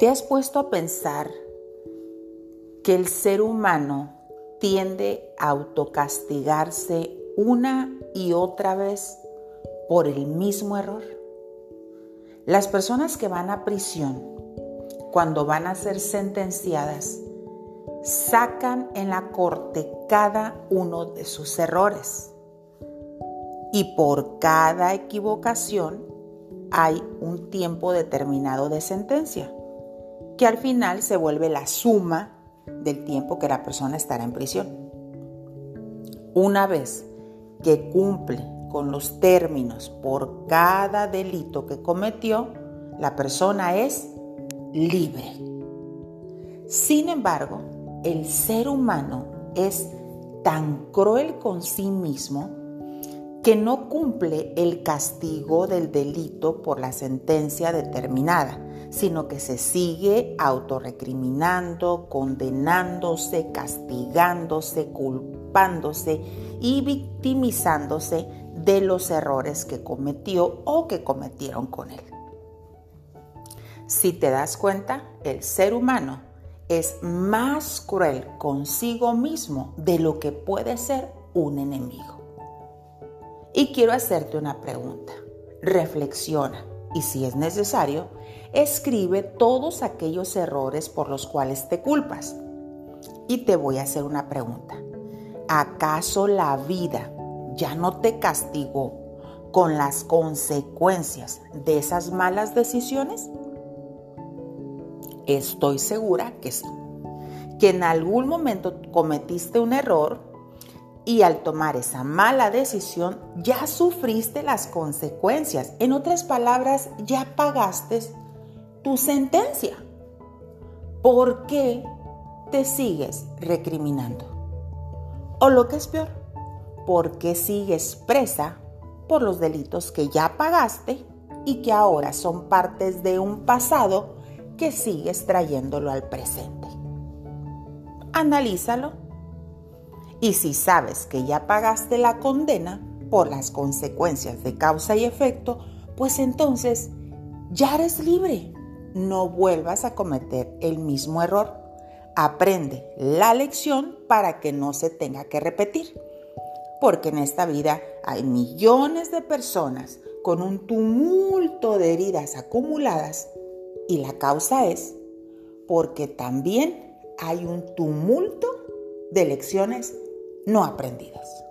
¿Te has puesto a pensar que el ser humano tiende a autocastigarse una y otra vez por el mismo error? Las personas que van a prisión, cuando van a ser sentenciadas, sacan en la corte cada uno de sus errores. Y por cada equivocación hay un tiempo determinado de sentencia, que al final se vuelve la suma del tiempo que la persona estará en prisión. Una vez que cumple con los términos por cada delito que cometió, la persona es libre. Sin embargo, el ser humano es tan cruel con sí mismo que no cumple el castigo del delito por la sentencia determinada, sino que se sigue autorrecriminando, condenándose, castigándose, culpándose y victimizándose de los errores que cometió o que cometieron con él. Si te das cuenta, el ser humano es más cruel consigo mismo de lo que puede ser un enemigo. Y quiero hacerte una pregunta. Reflexiona y si es necesario, escribe todos aquellos errores por los cuales te culpas. Y te voy a hacer una pregunta. ¿Acaso la vida ya no te castigó con las consecuencias de esas malas decisiones? Estoy segura que sí. Que en algún momento cometiste un error y al tomar esa mala decisión ya sufriste las consecuencias. En otras palabras, ya pagaste tu sentencia. ¿Por qué te sigues recriminando? O lo que es peor, ¿por qué sigues presa por los delitos que ya pagaste y que ahora son partes de un pasado que sigues trayéndolo al presente. Analízalo. Y si sabes que ya pagaste la condena por las consecuencias de causa y efecto, pues entonces ya eres libre. No vuelvas a cometer el mismo error. Aprende la lección para que no se tenga que repetir. Porque en esta vida hay millones de personas con un tumulto de heridas acumuladas y la causa es porque también hay un tumulto de lecciones no aprendidas.